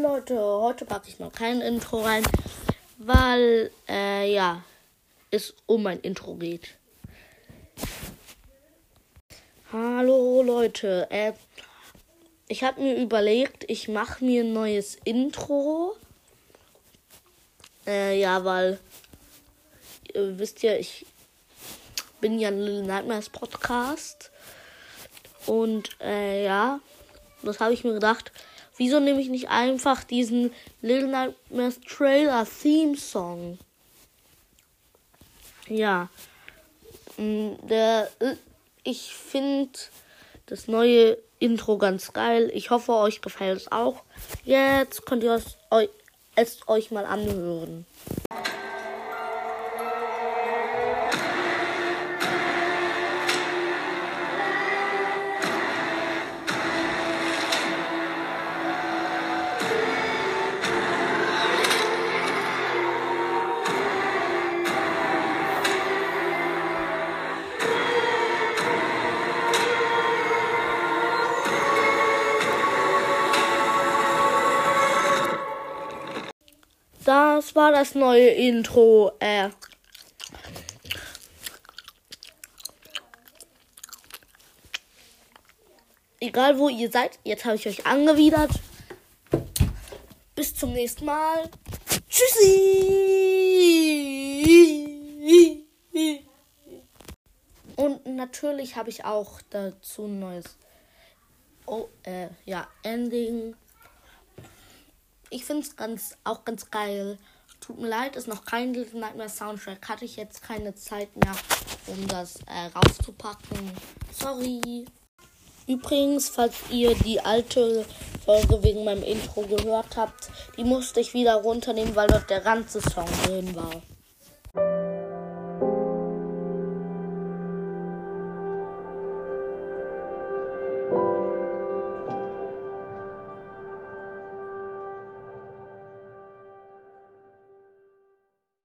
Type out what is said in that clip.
Leute, heute packe ich mal kein Intro rein, weil, äh, ja, es um mein Intro geht. Hallo Leute, äh, ich habe mir überlegt, ich mache mir ein neues Intro. Äh, ja, weil, ihr wisst ja, ich bin ja ein Little Nightmares Podcast. Und, äh, ja, das habe ich mir gedacht, Wieso nehme ich nicht einfach diesen Little Nightmares Trailer Theme Song? Ja. Mm, der, äh, ich finde das neue Intro ganz geil. Ich hoffe, euch gefällt es auch. Jetzt könnt ihr es euch mal anhören. Das war das neue Intro. Äh. Egal wo ihr seid, jetzt habe ich euch angewidert. Bis zum nächsten Mal. Tschüssi! Und natürlich habe ich auch dazu ein neues oh, äh, ja, Ending ich finde es ganz, auch ganz geil. Tut mir leid, ist noch kein Little Nightmare Soundtrack. Hatte ich jetzt keine Zeit mehr, um das äh, rauszupacken. Sorry. Übrigens, falls ihr die alte Folge wegen meinem Intro gehört habt, die musste ich wieder runternehmen, weil dort der ganze Song drin war.